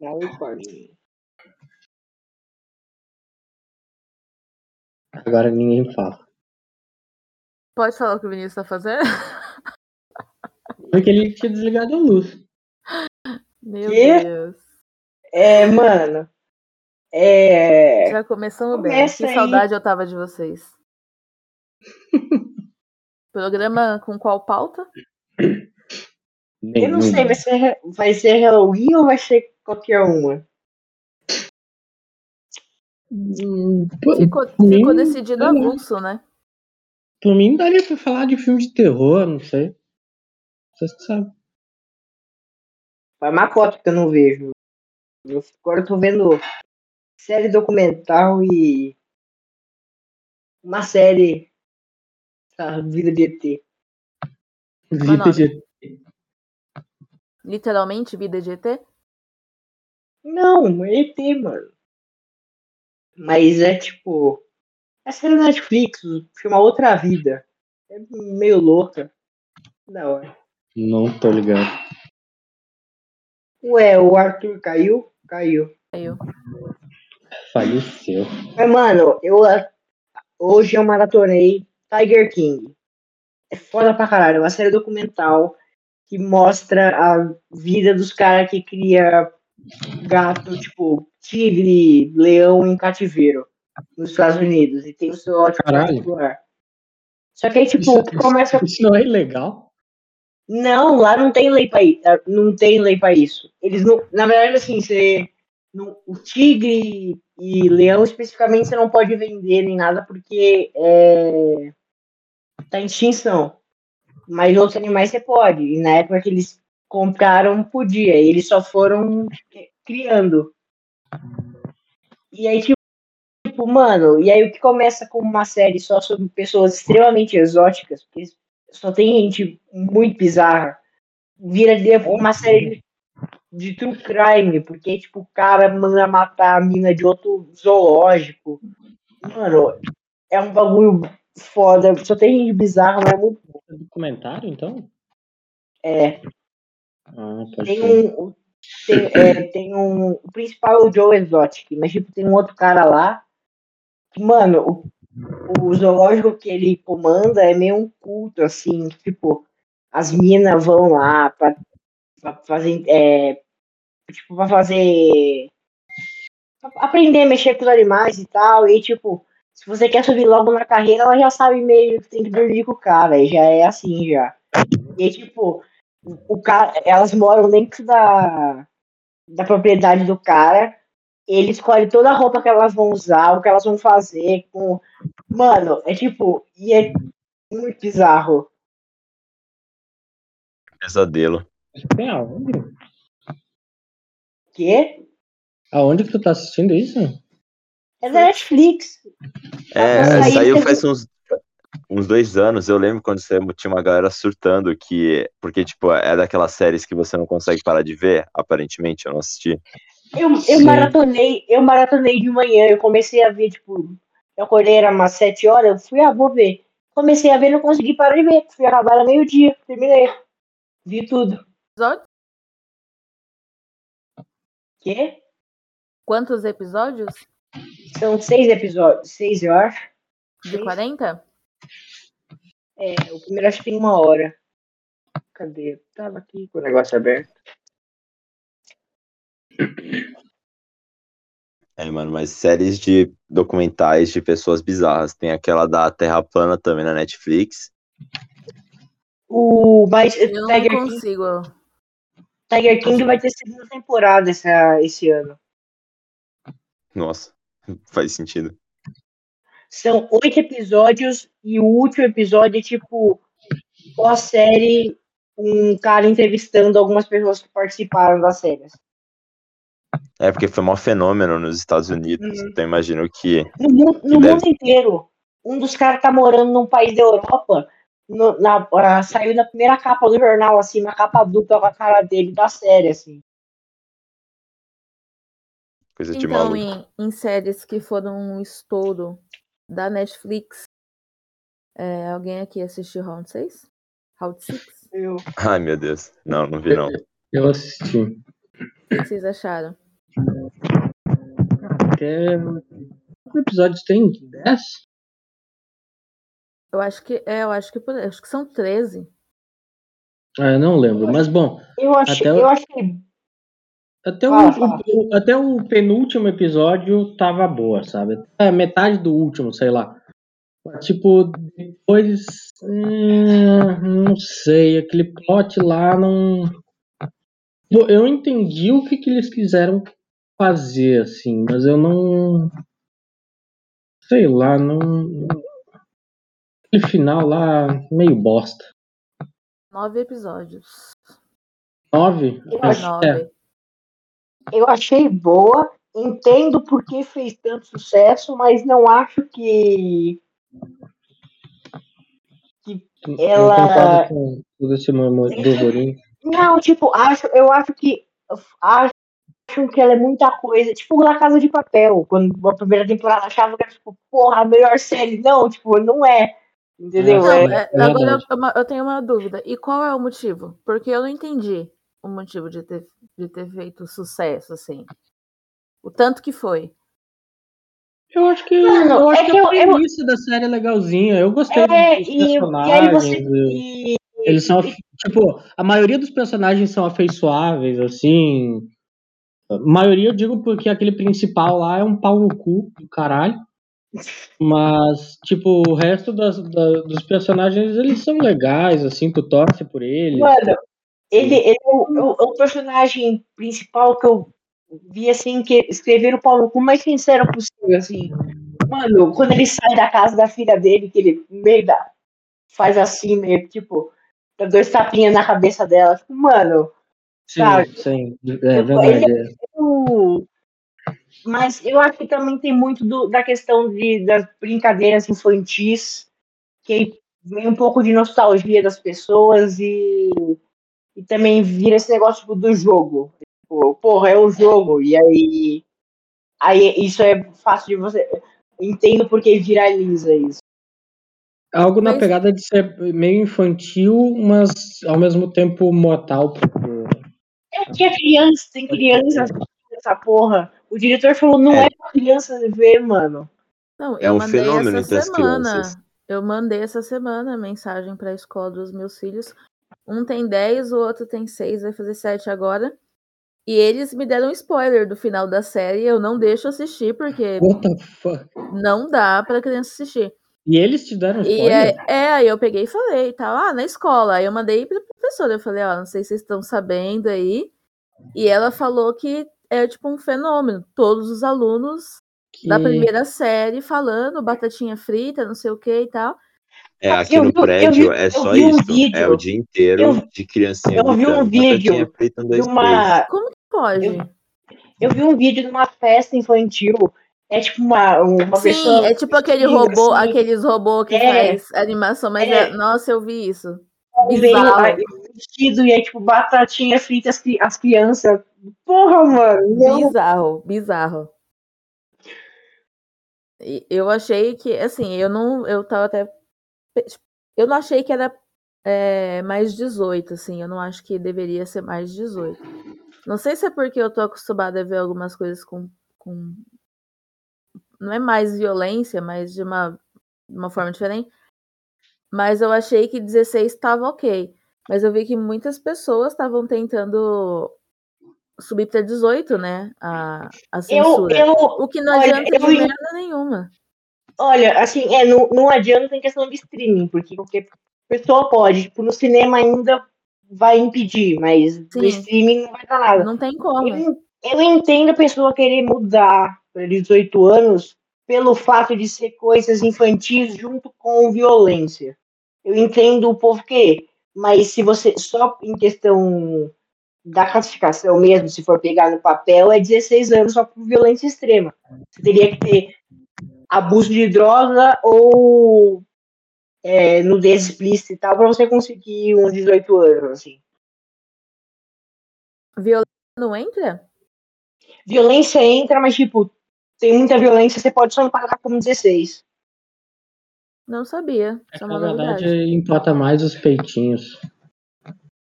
Misericórdia. Agora ninguém fala. Pode falar o que o Vinícius tá fazendo? Porque ele tinha desligado a luz. Meu Quê? Deus. É, mano. É. Já começamos bem. Começa Que aí. saudade eu tava de vocês. Programa com qual pauta? Eu não sei, vai ser, vai ser Halloween ou vai ser qualquer uma? Hum, Ficou, por mim, ficou decidido avulso, né? por mim daria pra falar de filme de terror, não sei. Vocês que sabem. Faz uma cota que eu não vejo. Eu, agora eu tô vendo série documental e uma série da vida de ET. Vida de- Literalmente, vida de ET? Não, é ET, mano. Mas é tipo. É série da Netflix, chama Outra Vida. É meio louca. Da hora. Não tô ligado. Ué, o Arthur caiu? Caiu. Caiu. Faleceu. Mas, mano, eu hoje eu maratonei Tiger King. É foda pra caralho. É uma série documental que mostra a vida dos caras que cria gato, tipo, tigre, leão em cativeiro nos Estados Unidos. E tem o seu ótimo Caralho. particular. Só que aí, tipo, começa. Isso não é ilegal? Não, lá não tem lei pra isso. Não tem lei pra isso. Eles não. Na verdade, assim, você. não- o tigre e leão especificamente você não pode vender nem nada porque é, tá em extinção. Mas outros animais você pode. E na época que eles compraram, podia. E eles só foram criando. E aí, tipo, mano, e aí o que começa como uma série só sobre pessoas extremamente exóticas, porque só tem gente muito bizarra, vira uma série de, de true crime, porque, tipo, o cara manda matar a mina de outro zoológico. Mano, é um bagulho foda, só tem gente bizarra, mas é muito bom. É documentário, então? É, Ah, pode tem um. Tem, é, tem um. O principal é o Joe Exotic, mas tipo, tem um outro cara lá. Que, mano, o, o zoológico que ele comanda é meio um culto, assim, tipo, as minas vão lá pra, pra fazer. É, tipo, pra fazer. pra aprender a mexer com os animais e tal. E tipo, se você quer subir logo na carreira, ela já sabe meio que tem que dormir com o cara. Já é assim já. E tipo, o cara, elas moram dentro da, da propriedade do cara. Ele escolhe toda a roupa que elas vão usar, o que elas vão fazer. Com... Mano, é tipo, e é muito bizarro. Pesadelo. Tem aonde? Quê? Aonde que tu tá assistindo isso? É da Netflix. É, Nossa, aí saiu teve- faz uns, uns dois anos. Eu lembro quando você tinha uma galera surtando que. Porque, tipo, é daquelas séries que você não consegue parar de ver, aparentemente. Eu não assisti. Eu, eu Sim. maratonei, eu maratonei de manhã, eu comecei a ver, tipo, eu acordei, era umas sete horas, eu fui, ah, vou ver. Comecei a ver, não consegui parar de ver. Fui acabar era meio-dia, terminei. Vi tudo. Episódio? Quê? Quantos episódios? São seis episódios, seis acho. De Seis. 40? É, o primeiro acho que tem uma hora. Cadê? Tava aqui com o negócio aberto. É, mano, mas séries de documentais de pessoas bizarras. Tem aquela da Terra Plana também na Netflix. O, mas Eu não Tiger King, consigo. Tiger King vai ter segunda temporada essa, esse ano. Nossa, faz sentido. São oito episódios e o último episódio é tipo pós-série, um cara entrevistando algumas pessoas que participaram das séries. É porque foi um fenômeno nos Estados Unidos. Uhum. Então imagino que. No, mu- no deve- mundo inteiro. Um dos caras tá morando num país da Europa. no- na, ah, saiu na primeira capa do jornal, assim, uma capa dupla com a cara dele da série, assim. Coisa de Então, maluco. em, em séries que foram um estouro da Netflix, é, alguém aqui assistiu Round 6? Round 6? Eu, Ai, meu Deus. Não, não vi não. Eu assisti. O que vocês acharam? Porque quantos episódios tem? 10? Eu acho que é, eu acho que por- acho que são 13. Ah, eu não lembro. Mas bom, Eu achei, Até o- eu achei. Até o, Fala, fala. o- até o penúltimo episódio tava boa, sabe? É, metade do último, sei lá. Tipo, depois. hum, não sei, aquele plot lá não. Eu- entendi o que, que eles quiseram fazer, assim, mas eu não. Sei lá, não. Aquele final lá, meio bosta. Nove episódios. Nove? Eu É, acho- Nove. Eu achei boa. Entendo por que fez tanto sucesso, mas não acho que. não ela- concordo com todo esse. Não, tipo, acho, eu acho que. Acho que ela é muita coisa. Tipo, na Casa de Papel, quando a primeira temporada achava que era, tipo, porra, a melhor série. Não, tipo, não é. Entendeu? Não, É, é- agora eu, eu tenho uma dúvida. E qual é o motivo? Porque eu não entendi o motivo de ter, de ter feito sucesso, assim. O tanto que foi. Eu acho que, Mano, eu acho é que, que a eu- eu- premissa da série é legalzinha. Eu gostei É, dos e, e personagens. aí você. e- Eles são, tipo, a maioria dos personagens são afeiçoáveis, assim. A maioria eu digo porque aquele principal lá é um pau no cu do caralho. Mas, tipo, o resto das, da- dos personagens, eles são legais, assim, tu torce por eles. Mano, ele, ele é, o, é o- é o personagem principal que eu vi, assim, que escreveram o Paulo cu mais sincero possível, assim. Mano, quando ele sai da casa da filha dele, que ele meio da, faz assim, meio tipo, dá dois tapinhas na cabeça dela. Tipo, mano, sim, sabe? sim, é verdade. é. eu- mas eu acho que também tem muito do- da questão de, das brincadeiras infantis, que vem um pouco de nostalgia das pessoas e, e também vira esse negócio tipo, do jogo. Tipo, porra, é o jogo. E aí, aí isso é fácil de você. Entendo porque viraliza isso. Algo na Mas- pegada de ser meio infantil, mas ao mesmo tempo mortal. Porque... É que é criança, tem criança assistindo essa porra. O diretor falou, não é, É. pra criança ver, mano. Não, É um fenômeno essa entre as semana. crianças. Eu mandei essa semana mensagem para a escola dos meus filhos. Um tem 10, o outro tem 6, vai fazer 7 agora. E eles me deram um spoiler do final da série. Eu não deixo assistir, porque não dá pra criança assistir. E eles te deram spoiler? é, é, aí eu peguei e falei, tal, ah, na escola. Aí eu mandei pra professora, eu falei, ó, não sei se vocês estão sabendo aí. E ela falou que é tipo um fenômeno. Todos os alunos Que- da primeira série falando batatinha frita, não sei o que e tal. É, aqui Eu no vi- prédio vi- é só um isso. vídeo. É o dia inteiro Eu- de criancinha eu vi um vídeo De uma, Como que pode? Eu- eu vi um vídeo de uma festa infantil. É tipo uma, uma Sim, pessoa. é tipo aquele robô, assim, aqueles robôs que É. faz animação, mas É. é- nossa, eu vi isso. veio bizarro. vestido e aí, tipo, batatinha frita as, as crianças. Porra, mano. Não. Bizarro, bizarro. Eu achei que, assim, eu não, eu tava até, eu não achei que era é, mais 18, assim, eu não acho que deveria ser mais 18. Não sei se é porque eu tô acostumada a ver algumas coisas com, com não é mais violência, mas de uma, de uma forma diferente. Mas eu achei que 16 estava ok. Mas eu vi que muitas pessoas estavam tentando subir para 18, né? A, a Eu, censura. eu, O que não olha, adianta de eu merda nenhuma. Olha, assim, é, não, não adianta em questão de streaming, porque qualquer pessoa pode. Tipo, no cinema ainda vai impedir, mas Sim. no streaming não vai dar nada. Não tem como. Eu, eu entendo a pessoa querer mudar para 18 anos pelo fato de ser coisas infantis junto com violência. Eu entendo o povo querer, mas se você só em questão da classificação mesmo, se for pegar no papel, é 16 anos só por violência extrema. Você teria que ter abuso de droga ou é, nudez explícita e tal para você conseguir um 18 anos, assim. Violência não entra? Violência entra, mas tipo, tem muita violência, você pode só empatar como 16. Não sabia. É é que, na verdade, importa mais os peitinhos.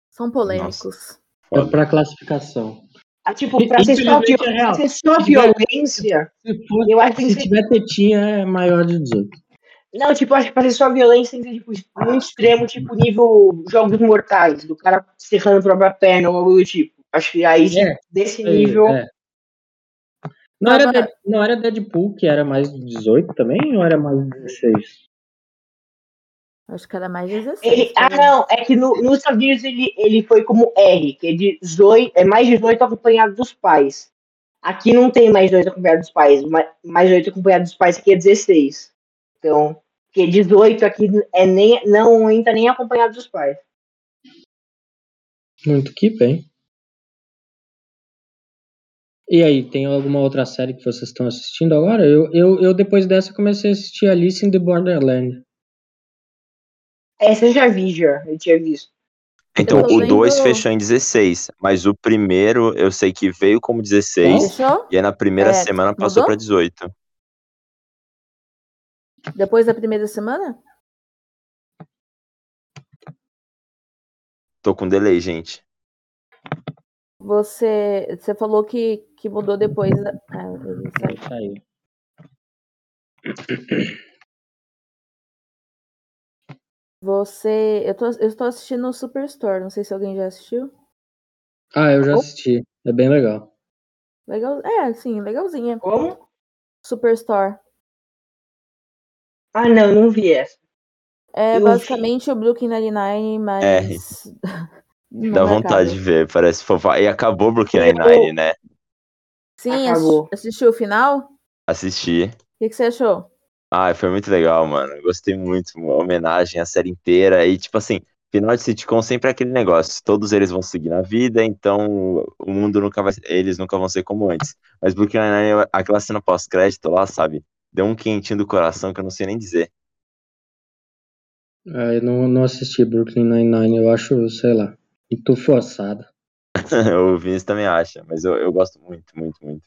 São polêmicos. É pra classificação. Ah, tipo, pra ser só, é ser só violência. Se, for, Eu acho que se ser. tiver tetinha, é maior de 18. Não, tipo, acho que pra ser só violência tem que ser, tipo, muito extremo, tipo, nível Jogos Mortais, do cara serrando a própria perna ou algo do tipo. Acho que aí, É, desse Aí, nível. é. Não, era não era Deadpool, que era mais de 18 também, ou era mais de 16? Acho que era mais 16. Ele, ah, não, é que no, nos Estados Unidos ele, ele foi como R, que é, 18, é mais 18 acompanhado dos pais. Aqui não tem mais 18 acompanhado dos pais, ma- mais 18 acompanhado dos pais aqui é 16. Então, porque 18 aqui é nem, não entra nem acompanhado dos pais. Muito que bem. E aí, tem alguma outra série que vocês estão assistindo agora? Eu, eu, eu depois dessa comecei a assistir Alice in the Borderland. Essa eu já vi, já, eu tinha visto. Então, o vendo- 2 fechou em 16, mas o primeiro eu sei que veio como 16, Fechou? e aí na primeira É, semana passou mudou? pra 18. Depois da primeira semana? Tô com delay, gente. Você, você falou que, que mudou depois. da- Ah, ele saiu. Saiu. Você. Eu tô, eu tô assistindo o Superstore, não sei se alguém já assistiu. Ah, eu já Oh. assisti. É bem legal. Legal. É, sim, legalzinha. Como? Superstore. Ah, não, não vi essa. É Eu basicamente o Brooklyn Nine-Nine, mas. Não Dá acaba. vontade de ver, parece fofo. E acabou Brooklyn Eu- Nine-Nine, né? Sim, Acabou. assi- assistiu o final? O Assisti. que, que você achou? Ah, foi muito legal, mano. Eu Gostei muito. Uma homenagem à série inteira. E, tipo assim, final de sitcom sempre é aquele negócio. Todos eles vão seguir na vida, então o mundo nunca vai. Eles nunca vão ser como antes. Mas Brooklyn Nine-Nine, aquela cena pós-crédito lá, sabe? Deu um quentinho do coração que eu não sei nem dizer. Ah, eu não, não assisti Brooklyn Nine-Nine. Eu acho, sei lá, muito forçado. o Vinícius também acha, mas eu, eu gosto muito, muito, muito.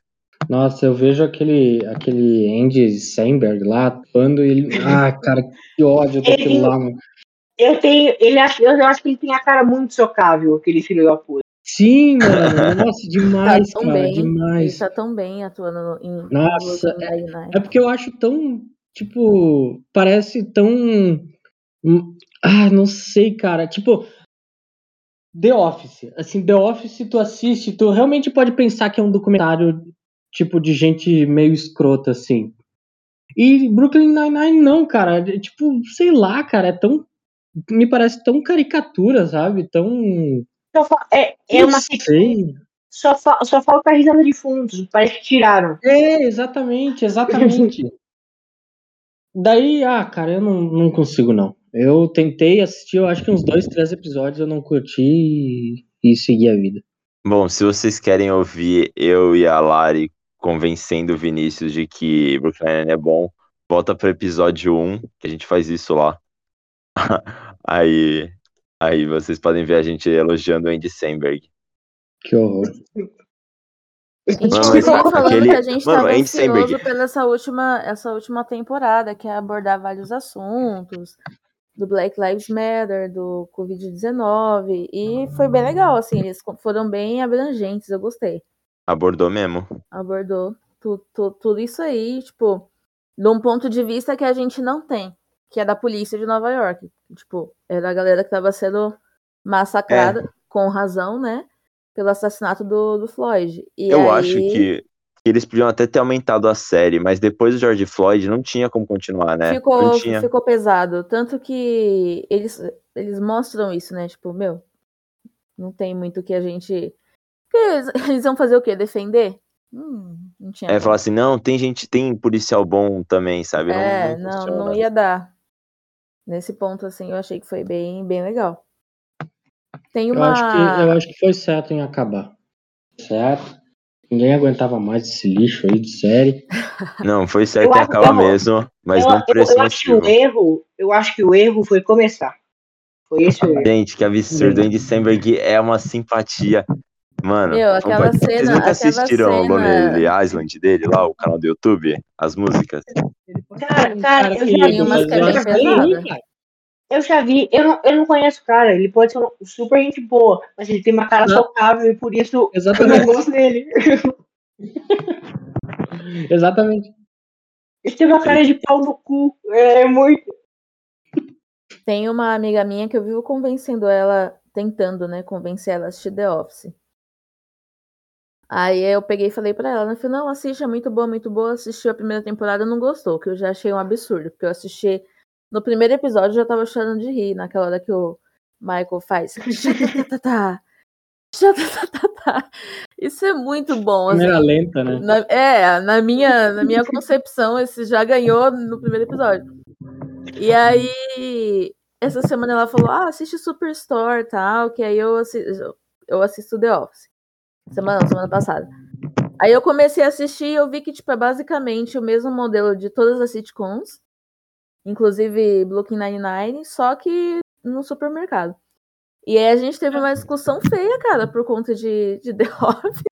Nossa, eu vejo aquele, aquele Andy Samberg lá atuando e ele. Ah, cara, que ódio daquilo Ele- lá, mano. Eu tenho. Ele acha, eu acho que ele tem a cara muito socável, aquele filho da puta. Sim, mano. Nossa, demais, tá tão cara, bem. Ele demais. tá tão bem atuando em Nossa, Nine-Nine. É porque eu acho tão, tipo, parece tão. hum, Ah, não sei, cara. Tipo, The Office. Assim, The Office, tu assiste, tu realmente pode pensar que é um documentário, tipo, de gente meio escrota, assim. E Brooklyn Nine-Nine não, cara. É, Tipo, sei lá, cara, é tão. Me parece tão caricatura, sabe? Tão. Só fa- é, é não uma sei. só, fa- só falta a risada de fundos. Parece que tiraram. É, exatamente, exatamente. Daí, ah, cara, eu não, não consigo, não. Eu tentei assistir, eu acho que uns dois, três episódios eu não curti e, e segui a vida. Bom, se vocês querem ouvir eu e a Lari convencendo o Vinícius de que Brooklyn é bom, volta pro episódio 1, que a gente faz isso lá. aí, aí vocês podem ver a gente elogiando o Andy Samberg. Que horror. A gente Mano, mas falando aquele- que a gente mano, tava Andy ansioso Samberg. pela essa última, essa última temporada, que é abordar vários assuntos, do Black Lives Matter, do Covid-19, e foi bem legal, assim, eles foram bem abrangentes, eu gostei. Abordou mesmo. Abordou tu- tu- tudo isso aí, tipo, de um ponto de vista que a gente não tem, que é da polícia de Nova York. Tipo, era a galera que tava sendo massacrada, com razão, né? Pelo assassinato do, do Floyd. E eu aí- acho que, eles podiam até ter aumentado a série, mas depois do George Floyd não tinha como continuar, né? Ficou, ficou pesado. Tanto que eles, eles mostram isso, né? Tipo, meu, não tem muito o que a gente. Porque eles, vão fazer o quê? Defender? Hum, não tinha. É, falar assim, não, tem gente, tem policial bom também, sabe? É, não, não, não ia dar. Nesse ponto, assim, eu achei que foi bem, bem legal. Tem Eu uma. acho, que, eu acho que foi certo em acabar. Certo? Ninguém aguentava mais esse lixo aí de série. Não, foi certo Eu em acabar eu- mesmo, mas eu, não por eu- esse eu acho que o erro, eu acho que o erro foi começar. Foi esse o erro. Gente, que absurdo. Andy Samberg é uma simpatia. Mano, Meu, aquela pa- vocês cena- nunca assistiram o cena- Lonely Island dele lá, o canal do YouTube? As músicas? Cara, cara, eu já tem umas é bem eu já vi, Eu vi, não, eu não conheço o cara, ele pode ser um super gente boa, mas ele tem uma cara Não. socável e por isso eu não Exatamente. gosto dele. Exatamente. Ele tem uma cara de pau no cu, é muito. Tem uma amiga minha que eu vivo convencendo ela, tentando, né, convencer ela a assistir The Office. Aí eu peguei e falei pra ela, ela falou, não, assiste, é muito boa, muito boa. Assistiu a primeira temporada, não gostou, que eu já achei um absurdo, porque eu assisti no primeiro episódio eu já tava chorando de rir, naquela hora que o Michael faz. Isso é muito bom, assim. Câmera lenta, né? Na- é, na minha, na minha concepção, esse já ganhou no primeiro episódio. E aí, essa semana ela falou: Ah, assiste Superstore tal, que aí eu assisto, eu assisto The Office. Semana, semana passada. Aí eu comecei a assistir e eu vi que, tipo, é basicamente o mesmo modelo de todas as sitcoms, inclusive Brooklyn Nine-Nine, só que no supermercado. E aí a gente teve uma discussão feia, cara, por conta de, de The Office.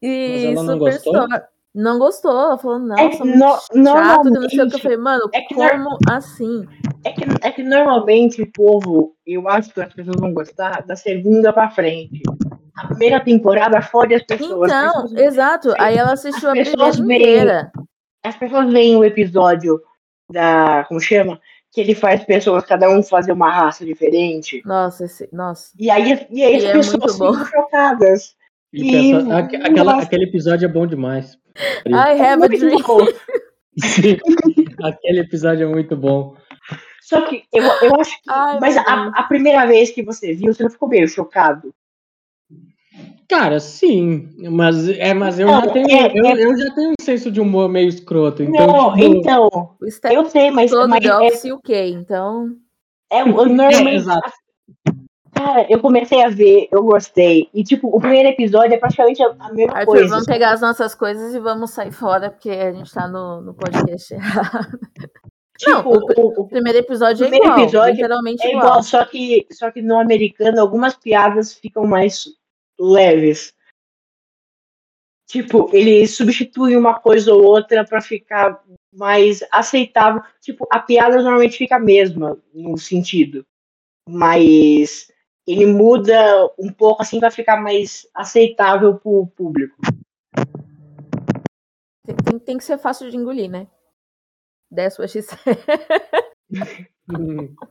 E Mas ela não gostou? Superstore. Não gostou, ela falou, nossa, É que no- chato, que não sei o que. Eu falei, mano, é que como assim? É que, é que normalmente o povo, eu acho que as pessoas vão gostar da segunda pra frente. A primeira temporada fode as pessoas. Então, as pessoas, exato. Aí ela assistiu a as primeira pessoas veem- inteira. as pessoas veem o episódio da. Como chama? Que ele faz pessoas, cada um fazer uma raça diferente. Nossa, esse, nossa. E aí, e aí E as é pessoas ficam chocadas. E E- pensa, aque- aquela- Nossa. aquele episódio é bom demais. I have a Muito dream. aquele episódio é muito bom. Só que eu, eu acho que. Ai, mas a, a primeira vez que você viu, você não ficou meio chocado? Cara, sim, mas é, mas eu Não, já tenho, é- eu, é- eu já tenho um senso de humor meio escroto, então não, tipo, então. O Eu sei, mas, todo mas The é, Office UK, então. é, eu normalmente. exato. Cara, eu comecei a ver, eu gostei. E, tipo, o primeiro episódio é praticamente a, mesma Arthur, coisa. vamos pegar as nossas coisas e vamos sair fora, porque a gente tá no, no podcast errado. Tipo, Não, o- o, o- O primeiro episódio é primeiro igual, episódio literalmente é igual. igual, só que, só que no americano algumas piadas ficam mais leves. Tipo, ele substitui uma coisa ou outra pra ficar mais aceitável. Tipo, a piada normalmente fica a mesma no sentido. Mas ele muda um pouco assim pra ficar mais aceitável pro público. Tem, tem- que ser fácil de engolir, né? That's what she said. Hum,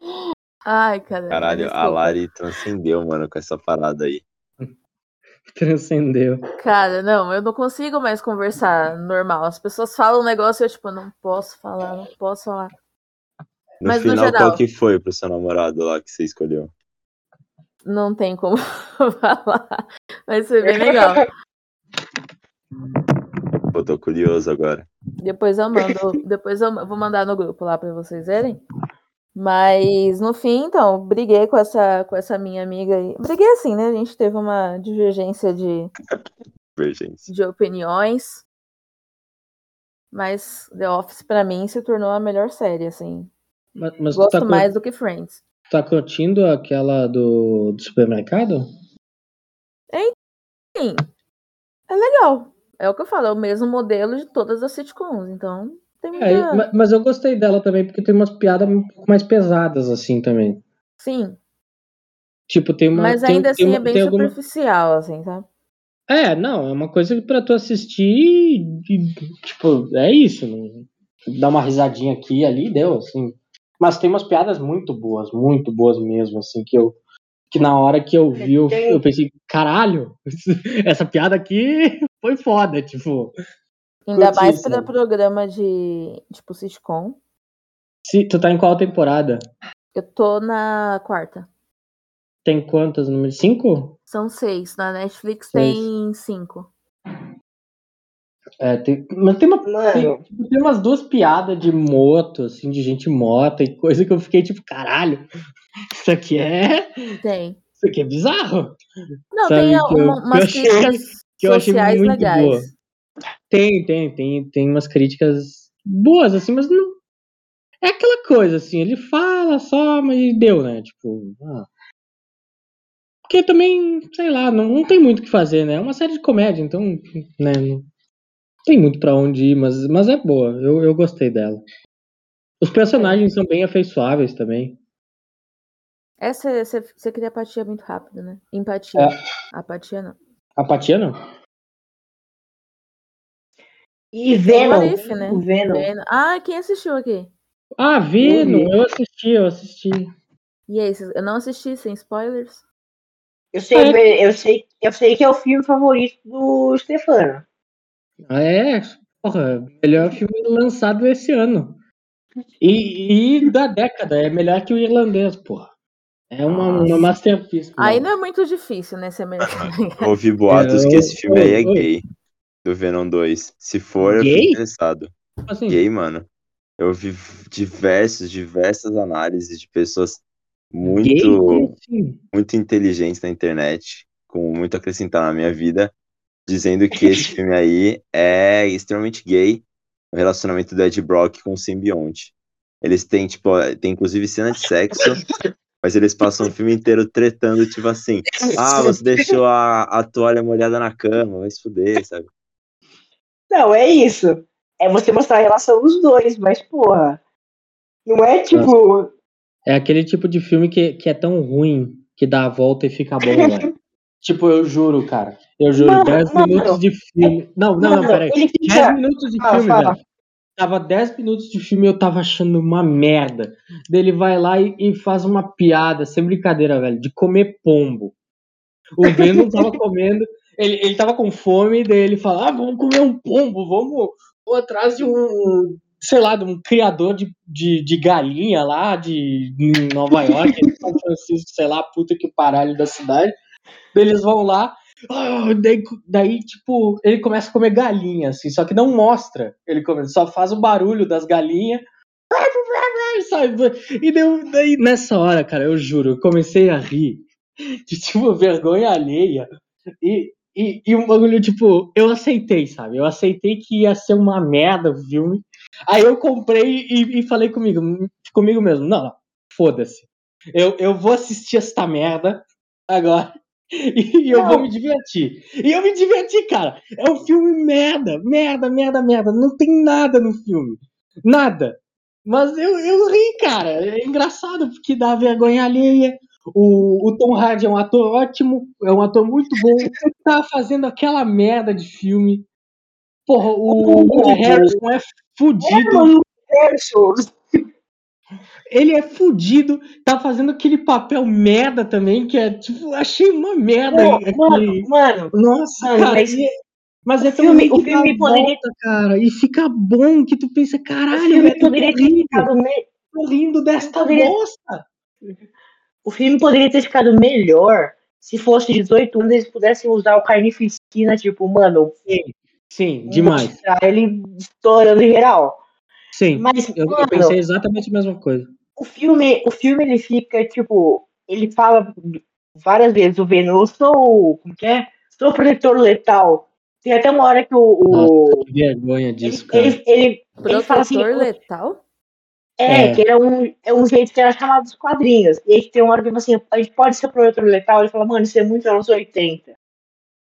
Ai, cara. Caralho, a. Lari transcendeu, mano, com essa parada aí. Transcendeu. Cara, não, eu não consigo mais conversar normal. As pessoas falam um negócio e eu, tipo, não posso falar, não posso falar. No Mas no final, geral- qual que foi pro seu namorado lá que você escolheu? Não tem como falar. Vai ser bem legal. Pô, tô curioso agora. Depois eu mando, depois eu vou mandar no grupo lá pra vocês verem. Mas no fim, então, briguei com essa, com essa minha amiga aí. Briguei assim, né? A gente teve uma divergência de, Divergência. de opiniões. Mas The Office pra mim se tornou a melhor série, assim. Mas, mas tu Gosto tá, cur- mais do que Friends. tá curtindo aquela do, do supermercado? Sim, é legal. É o que eu falo, é o mesmo modelo de todas as sitcoms, então muita... É, ma- mas eu gostei dela também, porque tem umas piadas um pouco mais pesadas, assim, também. Sim, Tipo, tem uma. mas tem- ainda assim uma- é bem tem alguma- superficial, assim, sabe? É, não, é uma coisa pra tu assistir e, tipo, é isso. Não... Dá uma risadinha aqui e ali, deu, assim. Mas tem umas piadas muito boas, muito boas mesmo, assim, que eu. Que na hora que eu vi, eu, eu pensei, caralho, essa piada aqui foi foda, tipo. Ainda mais para programa de, tipo, sitcom. Se, tu tá em qual temporada? Eu tô na quarta. Tem quantas? Número 5? São seis. Na Netflix Seis. tem cinco. É, tem, mas tem, uma, tem, tipo, tem umas duas piadas de moto, assim, de gente morta e coisa que eu fiquei tipo, caralho, isso aqui é. Tem. Isso aqui é bizarro. Não, Sabe tem eu- uma- umas eu achei- críticas sociais muito legais. boa. Tem, tem, tem, tem umas críticas boas, assim, mas não. É aquela coisa, assim, ele fala só, mas deu, né? Tipo. ah. Porque também, sei lá, não, não tem muito o que fazer, né? É uma série de comédia, então, né? Não tem muito pra onde ir, mas, mas é boa. Eu, eu gostei dela. Os personagens são bem afeiçoáveis também. É, você cria apatia muito rápido, né? Empatia. É. Apatia não. Apatia não. E Venom. What If, né? O Venom. Venom. Ah, quem assistiu aqui? Ah, Venom, eu assisti, eu assisti. E aí, vocês- eu não assisti, sem spoilers. Eu sei, eu, sei, eu sei que é o filme favorito do Stefano. Ah, É, porra, melhor filme lançado esse ano. E, e da década, é melhor que o irlandês, porra. É uma, uma masterpiece. Aí mano. não é muito difícil, né? Ser melhor. Ouvi boatos É, que esse filme aí é gay. Do Venom 2. Se for, eu fico interessado. Assim, Gay, mano. Eu vi diversos, diversas análises de pessoas muito, gay, assim? muito inteligentes na internet, com muito a acrescentar na minha vida, dizendo que esse filme aí é extremamente gay, o relacionamento do Ed Brock com o simbionte. Eles têm, tipo, tem inclusive cena de sexo, mas eles passam o filme inteiro tretando, tipo assim, ah, você deixou a, a toalha molhada na cama, vai se fuder, sabe? Não, é isso. É você mostrar a relação dos dois, mas, porra. Não é tipo. É aquele tipo de filme que, que é tão ruim que dá a volta e fica bom, velho. tipo, eu juro, cara. Eu juro, Mano, 10 mano, minutos de filme. Não, não, não, Mano, peraí. ele 10 fica. minutos de Fala, filme, fala. velho. Tava 10 minutos de filme e eu tava achando uma merda. Daí ele vai lá e, e faz uma piada, sem brincadeira, velho, de comer pombo. O Venom tava comendo, ele, ele tava com fome, daí ele fala: ah, vamos comer um pombo, vamos, vamos atrás de um, sei lá, de um criador de, de, de galinha lá de Nova York, São Francisco, sei lá, puta que paralho da cidade. Daí eles vão lá, ah, daí, daí, tipo, ele começa a comer galinha, assim, só que não mostra ele comendo, só faz o barulho das galinhas. E deu, daí, nessa hora, cara, eu juro, eu comecei a rir de, tipo, vergonha alheia. E, e, e um bagulho, tipo, eu aceitei, sabe? Eu aceitei que ia ser uma merda o filme. Aí eu comprei e, e falei comigo, comigo mesmo, não, não, foda-se. Eu, eu vou assistir esta merda agora e eu Não. vou me divertir. E eu me diverti, cara. É um filme merda, merda, merda, merda. Não tem nada no filme. Nada. Mas eu, eu ri, cara. É engraçado porque dá vergonha alheia. O, o Tom Hardy é um ator ótimo, é um ator muito bom. Tá fazendo aquela merda de filme. Porra, o Woody Harrison é fudido. Harrison. Ele é fudido, tá fazendo aquele papel merda também, que é tipo, achei uma merda. Pô, aquele- Mano, mano, Nossa, Mano, cara, mas é- mas o é filme- o filme poderia- volta, cara, e fica bom que tu pensa, o caralho, filme velho, eu poderia tô ter ficado rindo desta poderia- bosta. O filme poderia ter ficado melhor se fosse 18 anos eles pudessem usar o carnificina, tipo, mano, Sim, demais. mostrar ele estourando em geral. Sim, Mas, eu, eu mano, pensei exatamente a mesma coisa. o filme, o filme ele fica, tipo, ele fala várias vezes o Venom, eu sou, como que é? Sou protetor letal. Tem até uma hora que o, o- Que vergonha ele, disso, cara. ele, ele, ele fala assim, Protetor letal? É, É. que era um, é um jeito que era chamado dos quadrinhos. E aí tem uma hora que assim, a gente pode ser protetor letal, ele fala, mano, isso é muito anos 80.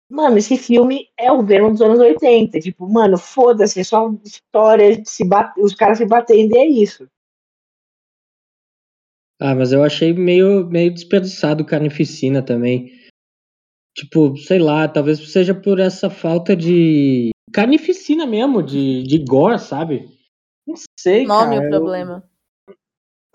Mano, esse filme é o Venom dos anos 80. Tipo, mano, foda-se, é só história se bate, os caras se batendo e é isso. Ah, mas eu achei meio, meio desperdiçado carnificina também. Tipo, sei lá, talvez seja por essa falta de carnificina mesmo, de, de gore, sabe? Não sei, Nome cara. o problema. Eu...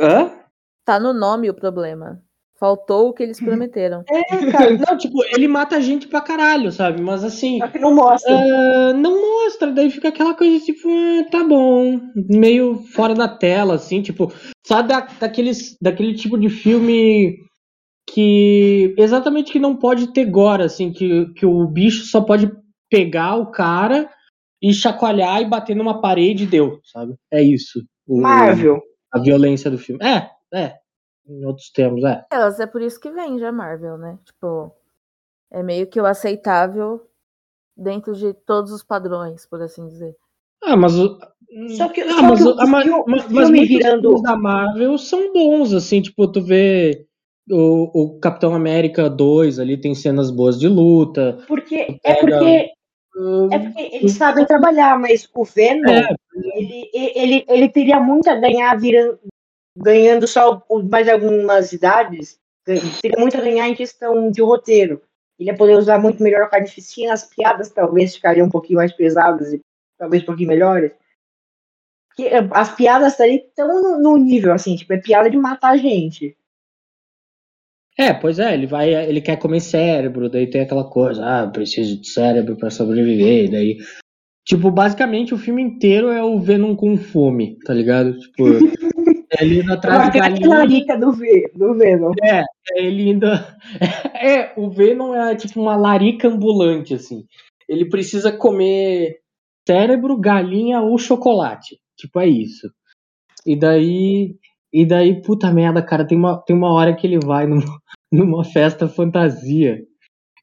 Hã? Tá no nome o problema. Faltou o que eles prometeram. É, cara, não, tipo, ele mata gente pra caralho, sabe? Mas assim, Só que não mostra. ah, não mostra, daí fica aquela coisa tipo, ah, tá bom, meio fora da tela, assim, tipo, só da, daqueles, daquele tipo de filme que exatamente que não pode ter gore, assim, que, que o bicho só pode pegar o cara e chacoalhar e bater numa parede e deu, sabe? É isso. o- Marvel. A violência do filme. É, é. Em outros termos, é. Elas é por isso que vende a Marvel, né? Tipo, é meio que o aceitável dentro de todos os padrões, por assim dizer. Ah, mas o. Só que- ah, só mas, que o- mas, filme- mas, mas muitos virando- filmes da Marvel são bons, assim, tipo, tu vê o, o Capitão América 2 ali tem cenas boas de luta. Porque, é Pega- porque, Hum, é porque eles sabem trabalhar, mas o Venom, É, Ele, ele, ele teria muito a ganhar virando, ganhando só mais algumas idades. Teria muito a ganhar em questão de roteiro. Ele ia poder usar muito melhor a carnificina, as piadas talvez ficariam um pouquinho mais pesadas e talvez um pouquinho melhores. Porque as piadas ali estão no, no nível, assim, tipo, é piada de matar gente. É, pois é, ele vai, ele quer comer cérebro, daí tem aquela coisa, ah, preciso de cérebro para sobreviver, daí tipo, basicamente o filme inteiro é o Venom com fome, tá ligado? Tipo, ele indo atrás de galinha. do, v, do Venom. É ele ainda é, o Venom é tipo uma larica ambulante assim. Ele precisa comer cérebro, galinha ou chocolate. Tipo, é isso. E daí e daí, puta merda, cara, tem uma, tem uma hora que ele vai numa, numa festa fantasia.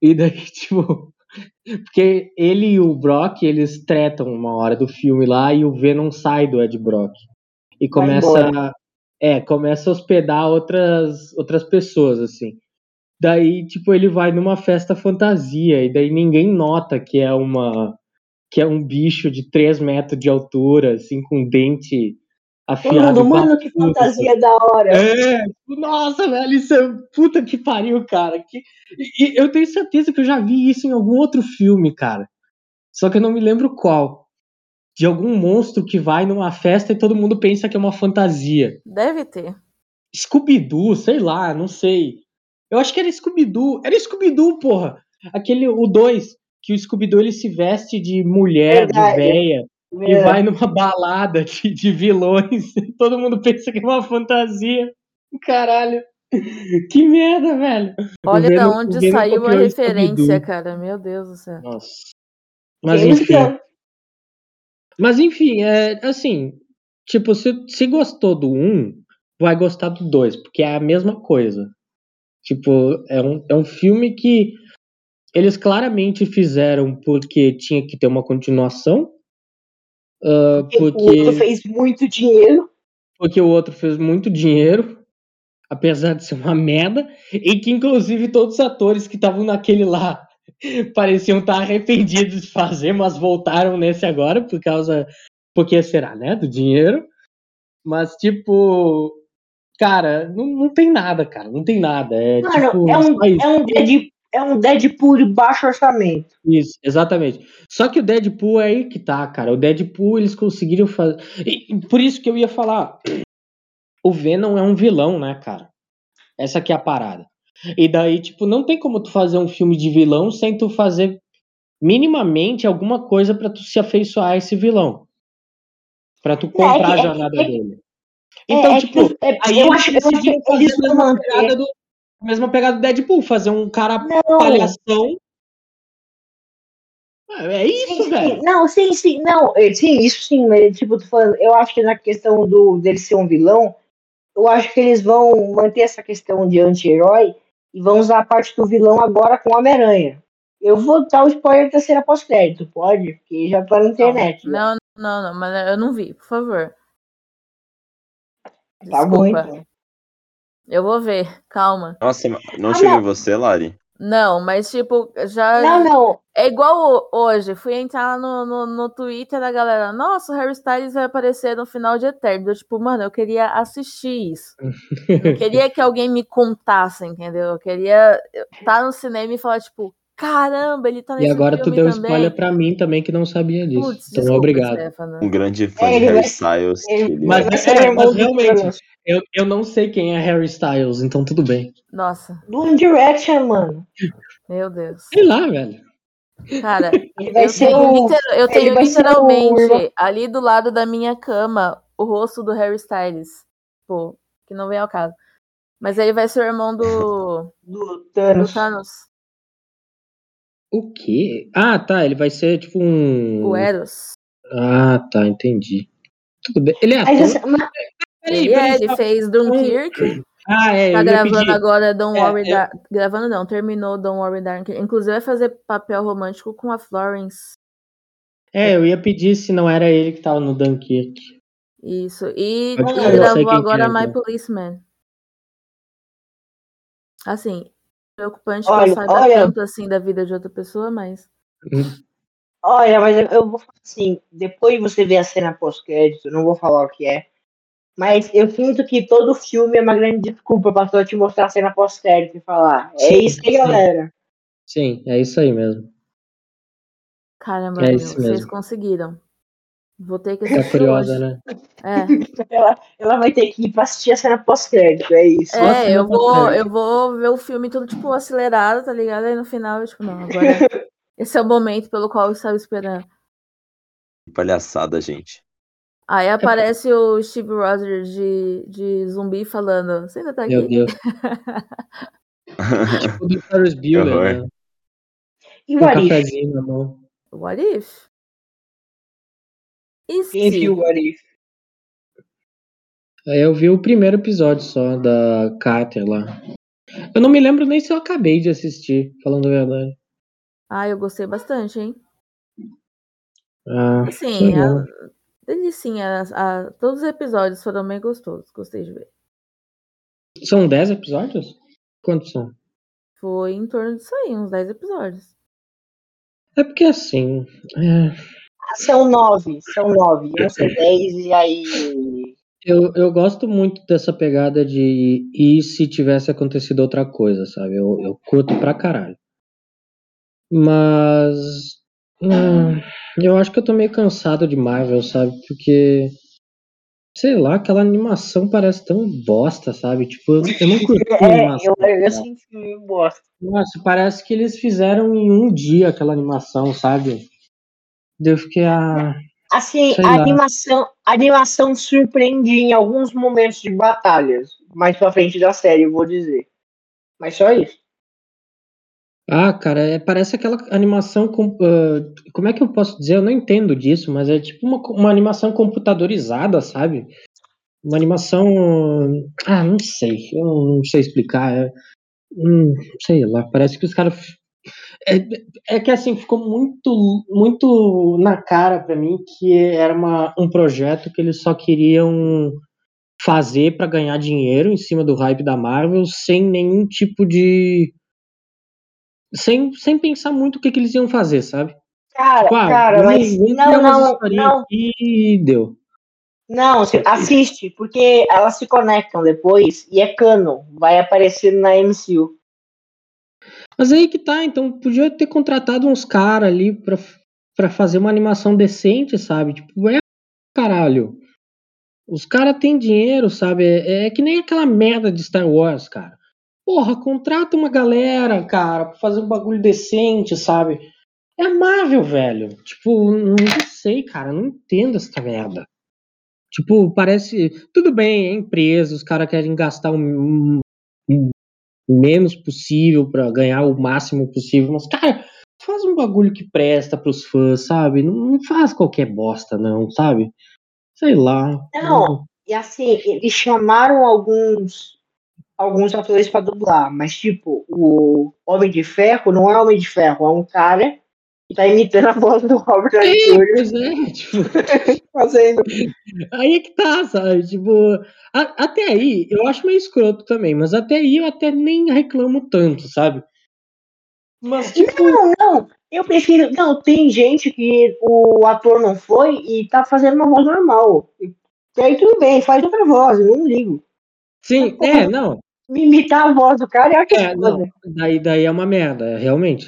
E daí, tipo. Porque ele e o Brock, eles tretam uma hora do filme lá e o Venom sai do Ed Brock. E começa. É, começa a hospedar outras, outras pessoas, assim. Daí, tipo, ele vai numa festa fantasia, e daí ninguém nota que é uma. que é um bicho de 3 metros de altura, assim, com dente afiado. Mano, mano, que fantasia da hora. É, nossa, velho, isso é puta que pariu, cara. Que, e, e eu tenho certeza que eu já vi isso em algum outro filme, cara. Só que eu não me lembro qual. De algum monstro que vai numa festa e todo mundo pensa que é uma fantasia. Deve ter. Scooby-Doo, sei lá, não sei. Eu acho que era Scooby-Doo. Era Scooby-Doo, porra. Aquele, o 2, que o Scooby-Doo ele se veste de mulher, Verdade. de véia. E é. vai numa balada de, de vilões. Todo mundo pensa que é uma fantasia. Caralho. Que merda, velho. Olha da onde saiu a referência, cara. Meu Deus do céu. Nossa. Mas enfim. Mas enfim, é assim. Tipo, se, se gostou do 1, um, vai gostar do 2, porque é a mesma coisa. Tipo, é um, é um filme que eles claramente fizeram porque tinha que ter uma continuação Uh, porque, porque, o outro fez muito dinheiro. Porque o outro fez muito dinheiro, apesar de ser uma merda, e que inclusive todos os atores que estavam naquele lá pareciam estar arrependidos de fazer, mas voltaram nesse agora por causa. Porque será, né? Do dinheiro. Mas, tipo. Cara, não, não tem nada, cara. Não tem nada. É, Mano, tipo, é um, é um Deadpool é um Deadpool de baixo orçamento. Isso, exatamente. Só que o Deadpool é aí que tá, cara. O Deadpool eles conseguiram fazer. E, por isso que eu ia falar. O Venom é um vilão, né, cara? Essa aqui é a parada. E daí, tipo, não tem como tu fazer um filme de vilão sem tu fazer minimamente alguma coisa para tu se afeiçoar a esse vilão. Pra tu comprar é, é, a jornada é, dele. Então, é, tipo, é, aí eu acho, que eles vão manter. Do, a mesma pegada do Deadpool, fazer um cara não. palhação. É, é isso, sim, velho. Sim. Não, sim, sim, não, é, sim, isso sim, mas tipo, tô falando, eu acho que na questão do dele ser um vilão, eu acho que eles vão manter essa questão de anti-herói e vão usar a parte do vilão agora com Homem-Aranha. Eu vou dar o spoiler da cena pós-crédito, pode? Porque já tá na internet. Não, não, não, mas eu não vi, por favor. Tá Desculpa. bom, então. Eu vou ver, calma. Nossa, não ah, chegou em você, Lari? Não, mas tipo, já. Não, não. É igual hoje. Fui entrar no, no, no Twitter da galera. Nossa, o Harry Styles vai aparecer no final de Eterno. Eu, tipo, mano, eu queria assistir isso. eu queria que alguém me contasse, entendeu? Eu queria estar no cinema e falar, tipo, caramba, ele tá nesse E agora tu deu também. spoiler pra mim também que não sabia disso. Puts, então, desculpa, obrigado. Stefano. Um grande fã é, de Harry Styles. Mas, é, mas realmente, eu, eu não sei quem é Harry Styles, então tudo bem. Nossa. Do One Direction, mano. Meu Deus. Sei lá, velho. Cara, eu tenho, o... liter... eu tenho literalmente o... ali do lado da minha cama o rosto do Harry Styles. Pô, que não vem ao caso. Mas ele vai ser o irmão do. Do Thanos. Do Thanos. O quê? Ah, tá. Ele vai ser tipo um. O Eros. Ah, tá. Entendi. Tudo bem. Ele é ator. Mas, Peraí, peraí, ele fez Dunkirk. Ah, é. Tá gravando agora Don't é, Worry é, Gravando não, terminou Don't Worry Dark. Inclusive vai fazer papel romântico com a Florence. É, eu ia pedir se não era ele que tava no Dunkirk. Isso. E, e gravou agora é, My Policeman. Assim, preocupante olha, passar olha. tanto assim da vida de outra pessoa, mas. Olha, mas eu, eu vou falar assim, depois você vê a cena pós-crédito, não vou falar o que é, mas eu sinto que todo filme é uma grande desculpa pra só te mostrar a cena pós-crédito e falar, é Sim, isso aí, sim. galera. Sim, é isso aí mesmo. Caramba, É meu, vocês mesmo. conseguiram. Vou ter que Tá assistir curiosa, hoje. né? É, Ela, ela vai ter que ir pra assistir a cena pós-crédito, é isso. É eu, vou, pós-crédito. eu vou ver o filme tudo, tipo, acelerado, tá ligado? Aí no final, eu, tipo, não, agora esse é o momento pelo qual eu estava esperando. Que palhaçada, gente. Aí aparece o Steve Rogers de, de zumbi falando, você ainda tá Meu aqui? Deus. tipo do Ferris Bueller, né? E o na mão. What if? E Quem se? viu o Arif? Aí eu vi o primeiro episódio só da Carter lá. Eu não me lembro nem se eu acabei de assistir, falando a verdade. Ah, eu gostei bastante, hein? Ah, Assim, a. delicinha. a- a- todos os episódios foram bem gostosos. Gostei de ver. São 10 episódios? Quantos são? Foi em torno disso aí, uns 10 episódios. É porque assim. é, São nove, são nove. Iam ser dez e aí. eu, eu gosto muito dessa pegada de e se tivesse acontecido outra coisa, sabe? Eu, eu curto pra caralho. Mas. Hum, eu acho que eu tô meio cansado de Marvel, sabe? Porque. Sei lá, aquela animação parece tão bosta, sabe? Tipo, eu, eu não curti a É, animação. eu, eu senti meio bosta. Nossa, parece que eles fizeram em um dia aquela animação, sabe? Daí Eu fiquei, ah, Assim, a lá. animação, a animação surpreende em alguns momentos de batalhas. Mais pra frente da série, eu vou dizer. Mas só isso. Ah, cara, é, parece aquela animação com, ah, como é que eu posso dizer? Eu não entendo disso, mas é tipo uma, uma animação computadorizada, sabe? Uma animação, ah, não sei, eu não sei explicar, é, hum, sei lá, parece que os caras é, é que assim ficou muito muito na cara pra mim que era uma, um projeto que eles só queriam fazer pra ganhar dinheiro em cima do hype da Marvel sem nenhum tipo de sem, sem pensar muito o que, que eles iam fazer, sabe? Cara, Tipo, ah, cara, mas não, não, não, e deu. não, assiste, porque elas se conectam depois e é cano, vai aparecer na MCU. Mas aí que tá, então podia ter contratado uns caras ali pra, pra fazer uma animação decente, sabe? Tipo, é caralho. Os caras têm dinheiro, sabe? É, é que nem aquela merda de Star Wars, cara. Porra, contrata uma galera, cara, pra fazer um bagulho decente, sabe? É a Marvel, velho. Tipo, não sei, cara, não entendo essa merda. Tipo, parece. Tudo bem, é empresa, os caras querem gastar o menos possível pra ganhar o máximo possível, mas, cara, faz um bagulho que presta pros fãs, sabe? Não, não faz qualquer bosta, não, sabe? Sei lá. Não, e assim, eles chamaram alguns alguns atores pra dublar, mas tipo, o Homem de Ferro não é Homem de Ferro, é um cara que tá imitando a voz do Robert Downey tipo, fazendo. aí é que tá, sabe? Tipo, a- até aí eu acho meio escroto também, mas até aí eu até nem reclamo tanto, sabe? Mas, tipo, Não, não, eu prefiro. Não, tem gente que o ator não foi e tá fazendo uma voz normal. E aí tudo bem, faz outra voz, eu não ligo. sim, é, não, Me imitar a voz do cara é outra é, não, daí, daí é uma merda, realmente.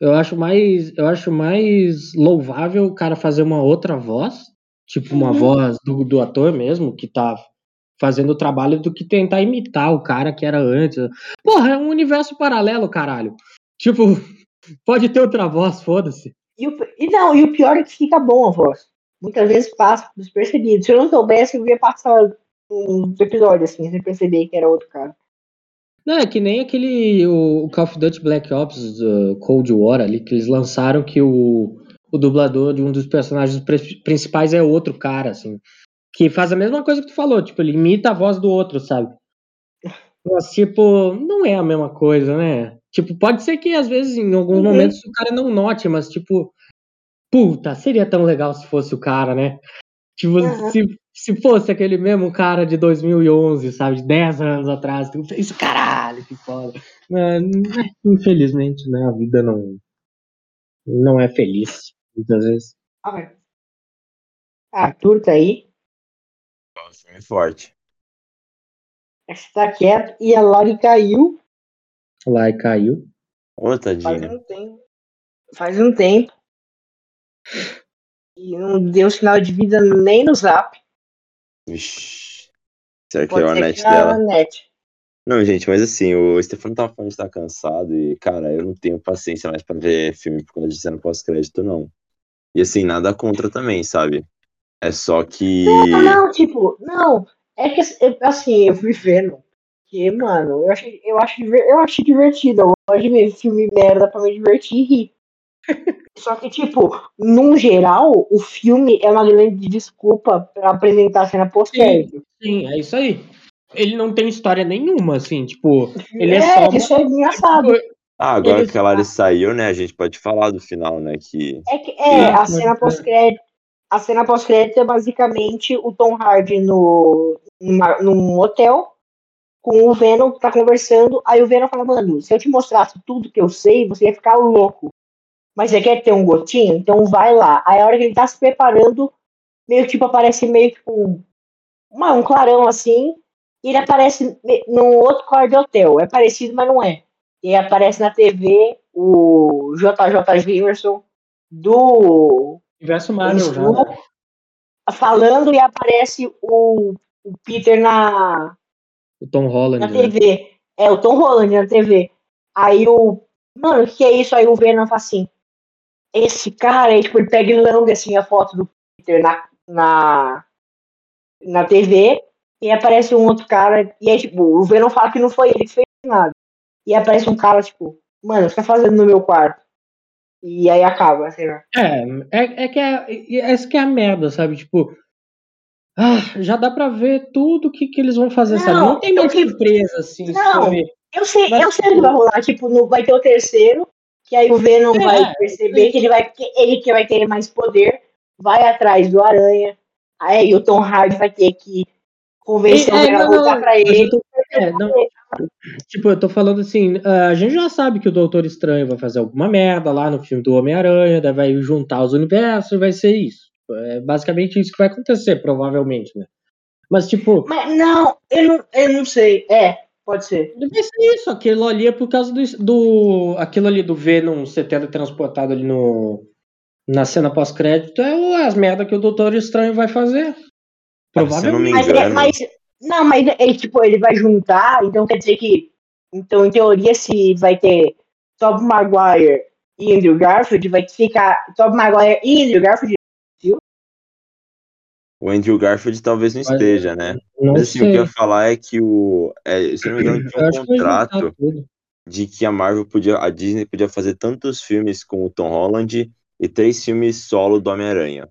Eu acho mais, eu acho mais louvável o cara fazer uma outra voz, tipo uma Uhum. voz do, do ator mesmo, que tá fazendo o trabalho, do que tentar imitar o cara que era antes. Porra, é um universo paralelo, caralho. Tipo, pode ter outra voz, foda-se. E, o, e não, e o pior é que fica bom a voz. Muitas vezes passa despercebido. Se eu não soubesse, eu ia passar um episódio assim, sem perceber que era outro cara. Não, é que nem aquele o, o Call of Duty Black Ops uh, Cold War ali, que eles lançaram que o, o dublador de um dos personagens pri- principais é outro cara, assim. Que faz a mesma coisa que tu falou, tipo, ele imita a voz do outro, sabe? Mas, tipo, não é a mesma coisa, né? Tipo, pode ser que às vezes, em alguns Uhum. momentos, o cara não note, mas, tipo, puta, seria tão legal se fosse o cara, né? Tipo, Uhum. se, se fosse aquele mesmo cara de 2011, sabe? De 10 anos atrás, tu fez caralho, que foda. Mas, né, infelizmente, né? A vida não, não é feliz, muitas vezes. Ah, Arthur tá aí. É um filme forte. Está quieto. E a Lori caiu. Lá e caiu. Ô, Faz tadinha. um tempo. Faz um tempo. E não deu sinal de vida nem no zap. Vixe. Será que é a net dela? net. Não, gente, mas assim, o Stefano tava falando de estar cansado e, cara, eu não tenho paciência mais pra ver filme por causa de cena pós-crédito, não. E assim, nada contra também, sabe? É só que. Não, não, tipo, não. É que assim, eu fui vendo. Que, mano, eu achei, eu diver- eu achei divertido. Eu gosto de ver filme merda pra me divertir e rir. Só que, tipo, num geral, o filme é uma grande desculpa pra apresentar a cena pós-crédito. Sim, é isso aí. Ele não tem história nenhuma, assim, tipo, ele é, É, só uma- isso é engraçado. Ah, agora Eles- que a Lari saiu, né? A gente pode falar do final, né? Que. É, que, é a Sim, cena mas- pós-crédito. A cena pós-crédito é basicamente o Tom Hardy no, numa- num hotel com o Venom que tá conversando. Aí o Venom fala, mano, se eu te mostrasse tudo que eu sei, você ia ficar louco. Mas você quer ter um gotinho? Então vai lá. Aí a hora que ele tá se preparando, meio tipo, aparece meio que um, uma- um clarão assim. E ele aparece num outro quarto de hotel. É parecido, mas não é. E aparece na TV o JJ Jameson do universo Marvel já. MCU né? falando e aparece o, o Peter na, O Tom Holland. na né? TV. É, o Tom Holland na TV. Aí o. Mano, o que é isso? Aí o Venom fala assim. Esse cara, aí, tipo, ele pega e lambe assim a foto do Peter na, na, na TV. E aparece um outro cara. E aí, tipo, o Venom fala que não foi ele que fez nada. E aparece um cara, tipo, mano, o que tá fazendo no meu quarto? E aí acaba, sei lá. É, é, é que é, é- essa que é a merda, sabe? Tipo, ah, já dá pra ver tudo que, que eles vão fazer, sabe? Não, Não tem mais surpresa, assim, Não. sobre... Eu sei, Mas- eu sei o que vai rolar. Tipo, no, vai ter o terceiro, que aí o Venom É, vai perceber que ele vai que ele que vai ter mais poder, vai atrás do Aranha. Aí o Tom Hardy vai ter que convencer É, o Venom a voltar não, pra ele. tô- é, não, tipo, eu tô falando assim, a gente já sabe que o Doutor Estranho vai fazer alguma merda lá no filme do Homem-Aranha, daí vai juntar os universos e vai ser isso. É basicamente isso que vai acontecer, provavelmente, né? Mas, tipo, Mas não, eu não, eu não sei. É, pode ser. Vai ser isso, aquilo ali é por causa do, do aquilo ali do Venom ser teletransportado ali no na cena pós-crédito é o- as merdas que o Doutor Estranho vai fazer. Ah, Provavelmente. Mas, é, mas não, mas ele tipo ele vai juntar, então quer dizer que então em teoria se vai ter Tobey Maguire e Andrew Garfield vai ficar Tobey Maguire e Andrew Garfield O Andrew Garfield talvez não esteja, né? Não Mas assim, o que sei. eu ia falar é que o. É, se não me engano, tinha um contrato de que a Marvel podia. A Disney podia fazer tantos filmes com o Tom Holland e três filmes solo do Homem-Aranha.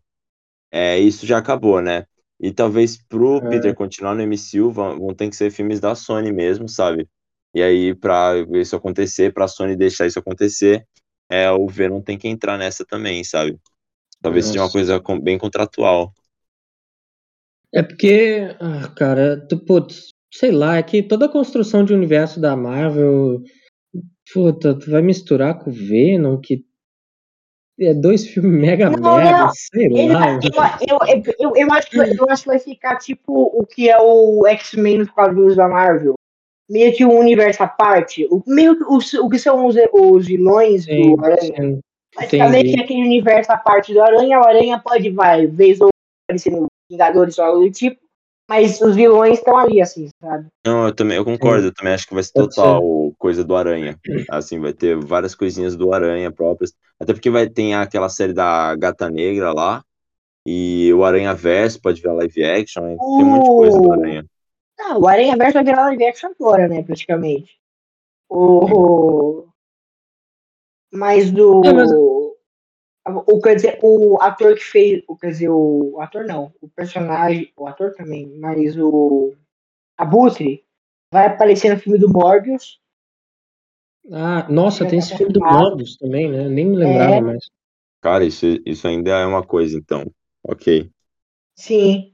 É, isso já acabou, né? E talvez pro É. Peter continuar no MCU vão, vão ter que ser filmes da Sony mesmo, sabe? E aí, pra isso acontecer, pra Sony deixar isso acontecer, é, o Venom tem que entrar nessa também, sabe? Talvez seja uma Nossa. coisa bem contratual. É porque, ah, cara, tu, putz, sei lá, é que toda a construção de universo da Marvel, puta, tu vai misturar com o Venom, que é dois filmes mega Não, merda, não. sei Ele lá. vai- eu, eu, eu, eu, acho que, vai- eu acho que vai ficar tipo o que é o X-Men nos quadrinhos da Marvel. Meio que um universo à parte. O, meio que os, o que são os, os vilões Sim, do Aranha. sim, meio entendi. que aquele universo à parte do Aranha. O Aranha pode, vai, vez ou no Vingadores ou algo do tipo. Mas os vilões estão ali, assim, sabe? Não, eu também, eu concordo, eu também acho que vai ser total coisa do Aranha. Assim, vai ter várias coisinhas do Aranha próprias. Até porque vai ter aquela série da Gata Negra lá. E o Aranha Verso pode virar live action. Tem um monte de coisa do Uh. Aranha. Ah, o Aranha Verso vai virar live action agora, né, praticamente. O... Mas do... É, mas- O, quer dizer, o ator que fez... O, quer dizer, o ator não. O personagem... O ator também. Mas o... Abutre vai aparecer no filme do Morbius. Ah, nossa, tem esse filme do. Morbius também, né? Nem me lembrava É. mais. Cara, isso, isso ainda é uma coisa, então. Ok, Sim.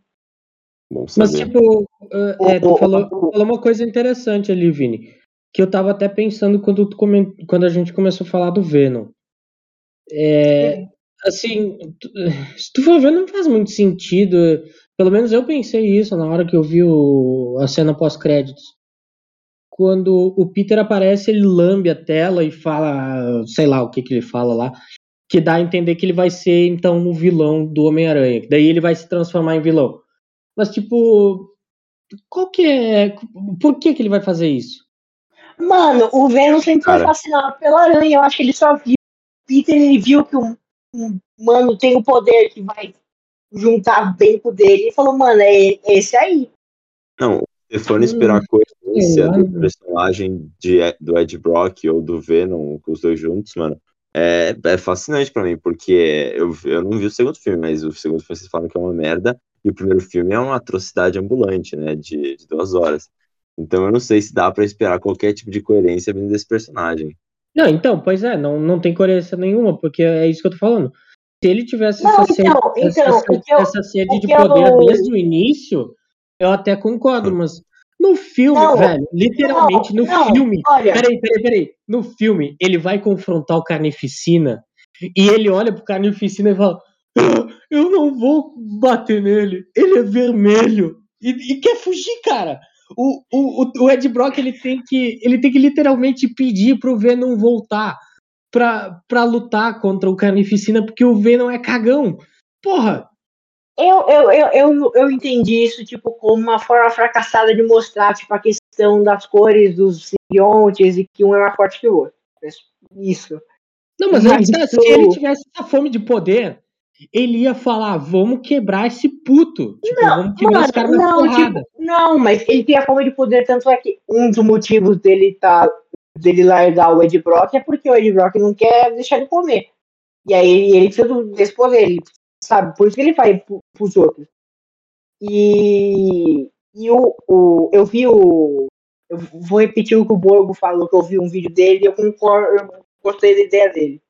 bom Mas, saber. tipo, uh, é, tu falou, falou uma coisa interessante ali, Vini. Que eu tava até pensando quando, tu quando a gente começou a falar do Venom. É, assim, tu- se tu for ver, não faz muito sentido. Pelo menos eu pensei isso na hora que eu vi o- a cena pós-créditos. Quando o Peter aparece, ele lambe a tela e fala, sei lá o que que ele fala lá, que dá a entender que ele vai ser então o vilão do Homem-Aranha. que Daí ele vai se transformar em vilão. Mas tipo, qual que é, por que que ele vai fazer isso? Mano, o Venom sempre foi Cara. fascinado pela aranha. Eu acho que ele só viu. Peter, ele viu que um, um mano tem o poder que vai juntar bem com o dele e falou, mano, é esse aí. Não, se for esperar a coerência sei lá, do personagem de, do Ed Brock ou do Venom, com os dois juntos, mano, é, é fascinante pra mim, porque eu, eu não vi o segundo filme, mas o segundo filme vocês falam que é uma merda, e o primeiro filme é uma atrocidade ambulante, né, de, de duas horas. Então eu não sei se dá pra esperar qualquer tipo de coerência vindo desse personagem. Não, então, pois é, não, não tem coerência nenhuma, porque é isso que eu tô falando. Se ele tivesse Não, essa, sede, então, essa, então, sede- o que eu- essa sede de que eu- poder desde o início, eu até concordo, mas no filme, Não, velho, literalmente no não, filme. Olha, Peraí, peraí, peraí. No filme, ele vai confrontar o Carnificina e ele olha pro Carnificina e fala: "Ah, Eu não vou bater nele, ele é vermelho. E, e quer fugir, cara. O, o, o- Ed Brock ele tem, que, ele tem que literalmente pedir pro Venom voltar pra, pra lutar contra o Carnificina, porque o Venom é cagão. Porra! eu, eu, eu, eu, eu entendi isso, tipo, como uma forma fracassada de mostrar, tipo, a questão das cores dos simbiontes e que um é mais forte que o outro. Isso. Não, mas Mas se ele tivesse essa fome de poder, ele ia falar: vamos quebrar esse puto. Tipo, vamos quebrar esse cara na não, porrada. tipo, não, mas ele tem a fome de poder, tanto é que um dos motivos dele tá dele largar o Ed Brock é porque o Ed Brock não quer deixar ele comer. E aí ele, precisa desse poder, ele, sabe? Por isso que ele faz pro, pros outros. E, e o, o, eu vi o. Eu vou repetir o que o Borgo falou, que eu vi um vídeo dele e eu concordo, eu gostei da ideia dele.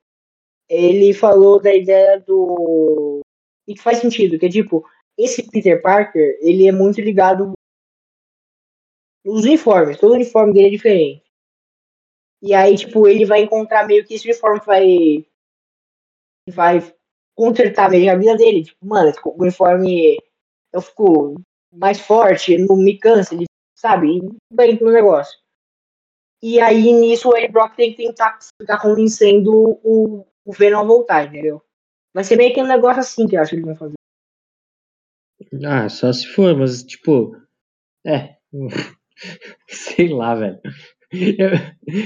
Ele falou da ideia do. E que faz sentido, que é tipo, esse Peter Parker, ele é muito ligado nos uniformes, todo uniforme dele é diferente. E aí, tipo, ele vai encontrar meio que esse uniforme que vai. vai consertar meio a vida dele. Tipo, mano, esse uniforme eu fico mais forte, não me cansa, ele, sabe? Bem no negócio. E aí, nisso, o Eddie Brock tem que tentar ficar convencendo o, o Venom voltar, entendeu? Vai ser meio que um negócio assim que eu acho que eles vão fazer. Ah, só se for, mas tipo. É. Sei lá, velho. Eu,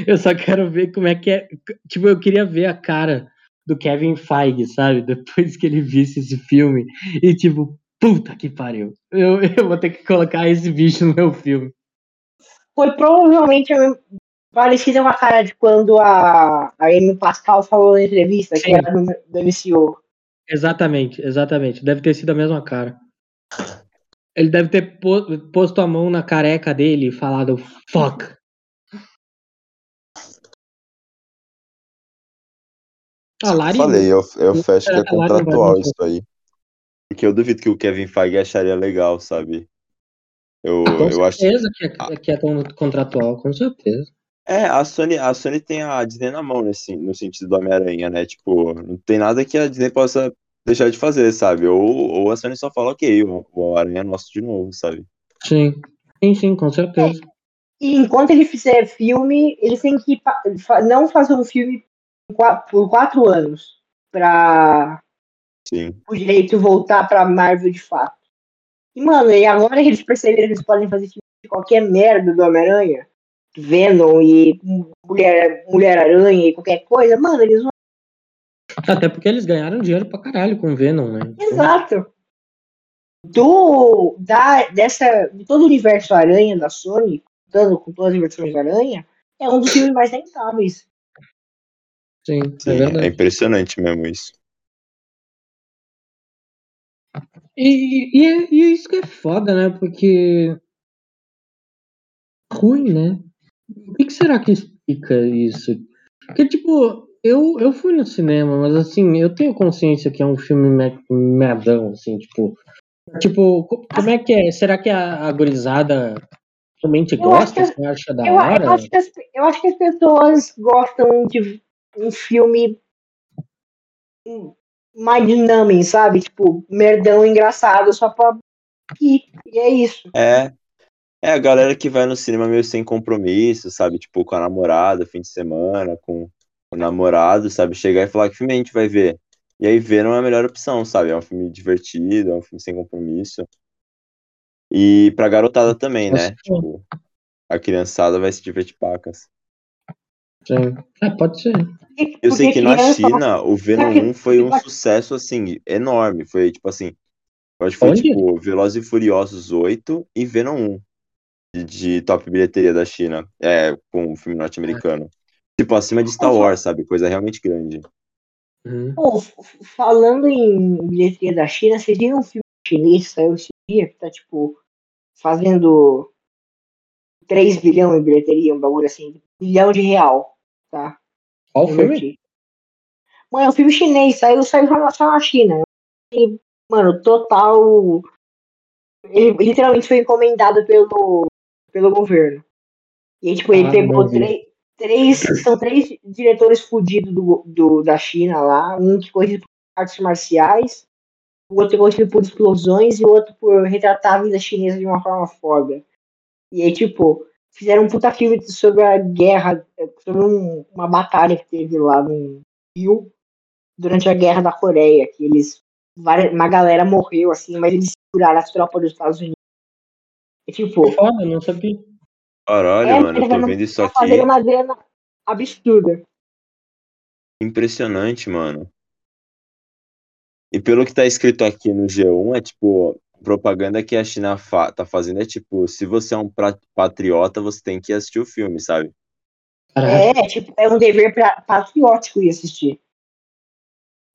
eu só quero ver como é que é. Tipo, eu queria ver a cara do Kevin Feige, sabe? Depois que ele visse esse filme. E tipo, puta que pariu. Eu, eu vou ter que colocar esse bicho no meu filme. Foi provavelmente parecida com a cara de quando a, a Amy Pascal falou na entrevista, que Sim. era do, do MCU. Exatamente, exatamente. Deve ter sido a mesma cara. Ele deve ter po- posto a mão na careca dele e falado fuck. A Lari, Falei, eu, eu fecho que é que contratual isso aí. Porque eu duvido que o Kevin Feige acharia legal, sabe? Eu, Ah, com eu acho certeza que é, que é con- contratual, com certeza. É, a Sony, a Sony tem a Disney na mão nesse, no sentido do Homem-Aranha, né? Tipo, não tem nada que a Disney possa deixar de fazer, sabe? Ou, ou a Sony só fala, ok, o, o Aranha é nosso de novo, sabe? Sim, sim, sim, com certeza. E enquanto ele fizer filme, ele tem que não fazer um filme por quatro anos pra Sim. o direito voltar pra Marvel de fato. E, mano, e agora que eles perceberam que eles podem fazer filme de qualquer merda do Homem-Aranha, Venom e Mulher- Mulher-Aranha e qualquer coisa, mano, eles vão. Até porque eles ganharam dinheiro pra caralho com o Venom, né? Então, Exato. Do, da, dessa, de todo o universo Aranha da Sony, contando com todas as versões da Aranha, é um dos filmes mais rentáveis. Sim, Sim, é é, verdade. impressionante mesmo isso. E, e, é, e é isso que é foda, né? Porque. Ruim, né? O que, que será que explica isso? Porque, tipo, eu, eu fui no cinema, mas assim, eu tenho consciência que é um filme me- merdão, assim, tipo. Tipo, co- como é que é? Será que a, a gurizada realmente gosta? Você acha da Eu, hora? eu, acho que as, eu acho que as pessoas gostam de um filme mind numbing, sabe? Tipo, merdão engraçado só pra ir. E é isso. É. É a galera que vai no cinema meio sem compromisso, sabe? Tipo, com a namorada, fim de semana, com o namorado, sabe? Chegar e falar que filme a gente vai ver. E aí ver não é a melhor opção, sabe? É um filme divertido, é um filme sem compromisso. E pra garotada também, né? Tipo, a criançada vai se divertir pacas. Sim. É, pode ser. Eu sei que na China o Venom 1 foi um sucesso assim enorme, foi tipo assim, acho que foi Onde? tipo Velozes e Furiosos 8 e Venom 1 de, top bilheteria da China, é, com o filme norte-americano. Tipo acima de Star Wars, sabe? Coisa realmente grande. Uhum. F- falando em bilheteria da China, vocês viram um filme chinês que saiu esse dia, que tá, tipo, fazendo 3 bilhões em bilheteria, um bagulho assim, bilhão de real, tá? Qual filme? Mano, é um filme chinês, saiu, saiu só na China. E, mano, total. Ele literalmente foi encomendado pelo, pelo governo. E aí, tipo, ele Ah, pegou três, três. São três diretores fudidos do, do, da China lá. Um que conhecido por artes marciais, o outro conhecido por explosões e o outro por retratar a vida chinesa de uma forma foda. E aí, tipo, fizeram um puta filme sobre a guerra, sobre um- uma batalha que teve lá no Rio durante a guerra da Coreia, que eles. Uma galera morreu, assim, mas eles seguraram as tropas dos Estados Unidos. Tipo, Foda, eu não sabia. Caralho, É, mano, eu tô tá vendo isso aqui. fazendo uma grana absurda. Impressionante, mano. E pelo que tá escrito aqui no G1, é tipo, propaganda que a China fa tá fazendo é tipo, se você é um patriota, você tem que assistir o filme, sabe? Caralho. É, tipo, é um dever pra, patriótico ir assistir.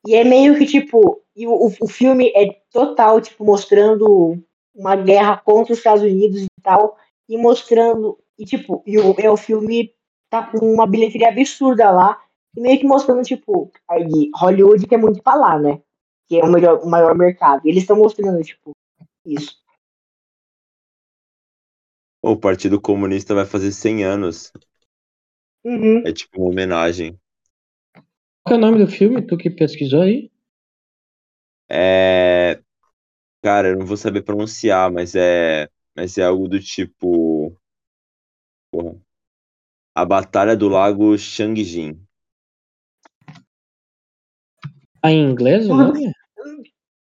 E é meio que, tipo, e o, o filme é total, tipo, mostrando uma guerra contra os Estados Unidos e tal, e mostrando, e tipo, e o, é o filme tá com uma bilheteria absurda lá, e meio que mostrando, tipo, aí, Hollywood que é muito pra lá, né? Que é o, melhor, o maior mercado. E eles estão mostrando, tipo, isso. O Partido Comunista vai fazer 100 anos. Uhum. É tipo uma homenagem. Qual é o nome do filme? Tu que pesquisou aí? É. Cara, eu não vou saber pronunciar, mas é. Mas é algo do tipo. Porra. A Batalha do Lago Changjin. Ah, em inglês o nome?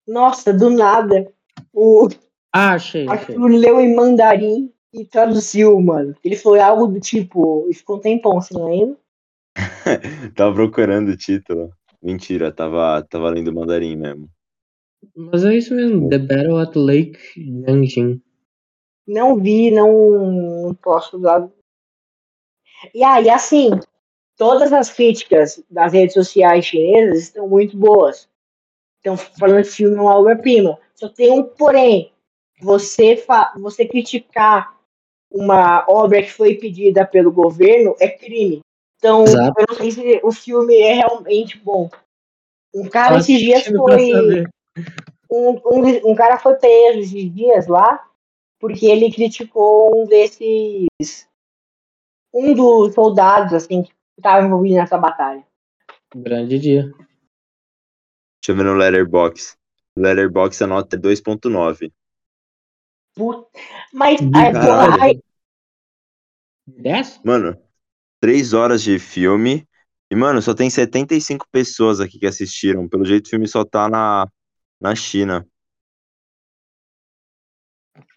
Nossa, do nada. O, Ah, achei, achei. Arthur leu em mandarim e traduziu, mano. Ele foi algo do tipo. E ficou um tempão assim, lendo. Tava procurando o título. Mentira, tava, tava lendo mandarim mesmo. Mas é isso mesmo, The Battle at Lake Yangjin. Não vi, não, não posso dar. E aí, assim, todas as críticas das redes sociais chinesas estão muito boas. Estão falando que o filme é uma obra-prima. Só tem um porém. Você, fa você criticar uma obra que foi pedida pelo governo é crime. Então, Exato. eu não sei se o filme é realmente bom. Um cara esses dias foi. Um, um, um cara foi preso esses dias lá porque ele criticou um desses um dos soldados assim que estava envolvido nessa batalha. Grande dia. Deixa eu ver no Letterboxd. Letterboxd a nota é 2.9. Puta. Mas De porra, aí, 10? Mano, 3 horas de filme. E, mano, só tem 75 pessoas aqui que assistiram. Pelo jeito, o filme só tá na, na China.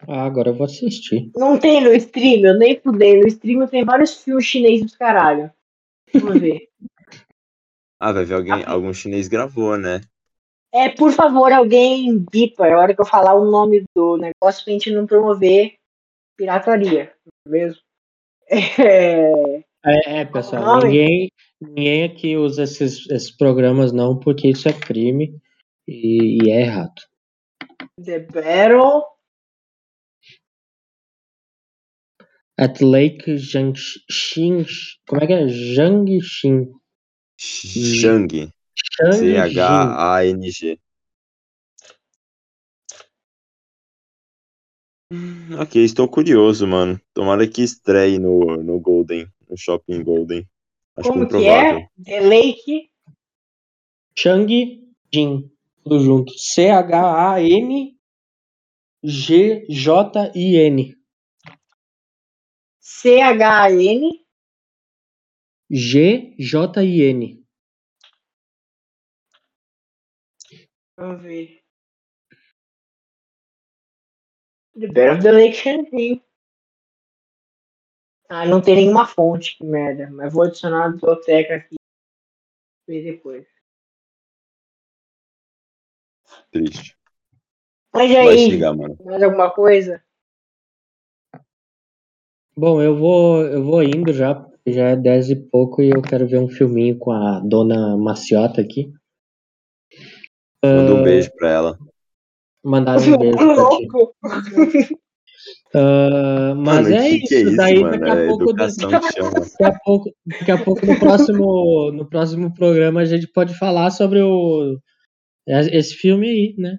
Ah, agora eu vou assistir. não tem no stream, eu nem fudei. No stream tem vários filmes chineses dos caralho. Vamos ver. Ah, vai ver alguém, algum chinês gravou, né? É, por favor, alguém bipa a hora que eu falar o nome do negócio pra gente não promover pirataria, não é mesmo? É, É, é, pessoal, Não, ninguém, ninguém aqui usa esses, esses programas não, porque isso é crime e, e é errado. The Battle At Lake Jiangxin, como é que é? Jiangxin. Shang. Jiangxin. C-H-A-N-G. Hum, Ok, estou curioso, mano. Tomara que estreie no, no Golden, no Shopping Golden. Acho Como que é? The Lake. Chang Jin. Tudo junto. C-H-A-N-G-J-I-N. C-H-A-N. G-J-I-N. Vamos ver. The Bear of the Lake Champlain. Ah, não tem nenhuma fonte, que merda. Mas vou adicionar a biblioteca aqui. Ver depois. Triste. Mas Vai aí, chegar, mano. mais alguma coisa? Bom, eu vou, eu vou indo já, porque já é dez e pouco e eu quero ver um filminho com a dona Maciota aqui. Manda um beijo pra ela. Mandaram um beijo pra ti. Ah, mas Mano, é que isso, que é isso, daí mano? daqui a É pouco, chama. daqui a pouco, daqui a pouco no próximo, no próximo programa a gente pode falar sobre o esse filme aí, né?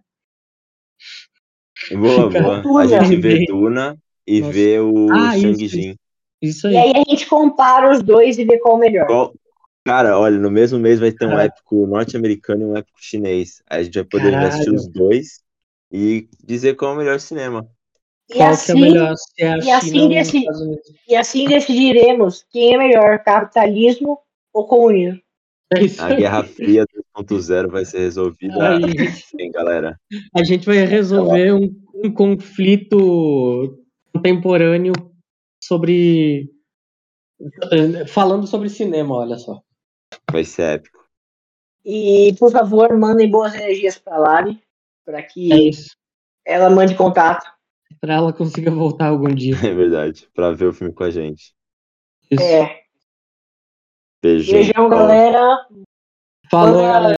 Boa, Fica- boa. A gente vê. Duna e Nossa. vê o Ah, isso, Shang-Jin. Isso E aí. aí a gente compara os dois e vê qual é o melhor. Qual- Cara, olha, no mesmo mês vai ter um Cara. épico norte-americano e um épico chinês. Aí a gente vai poder Caralho. assistir os dois e dizer qual é o melhor cinema. E Qual é assim, melhor, se é e assim e assim decidiremos quem é melhor, capitalismo ou comunismo. É isso A aí. Guerra Fria 2.0 vai ser resolvida, Aí, hein, galera? a gente vai resolver um, um conflito contemporâneo sobre falando sobre cinema, olha só. Vai ser épico. E, por favor, mandem boas energias para a Lari, para que É isso. ela mande contato. Pra ela consiga voltar algum dia. É verdade. Pra ver o filme com a gente. Isso. É. Beijão. Beijão, galera. Falou, galera.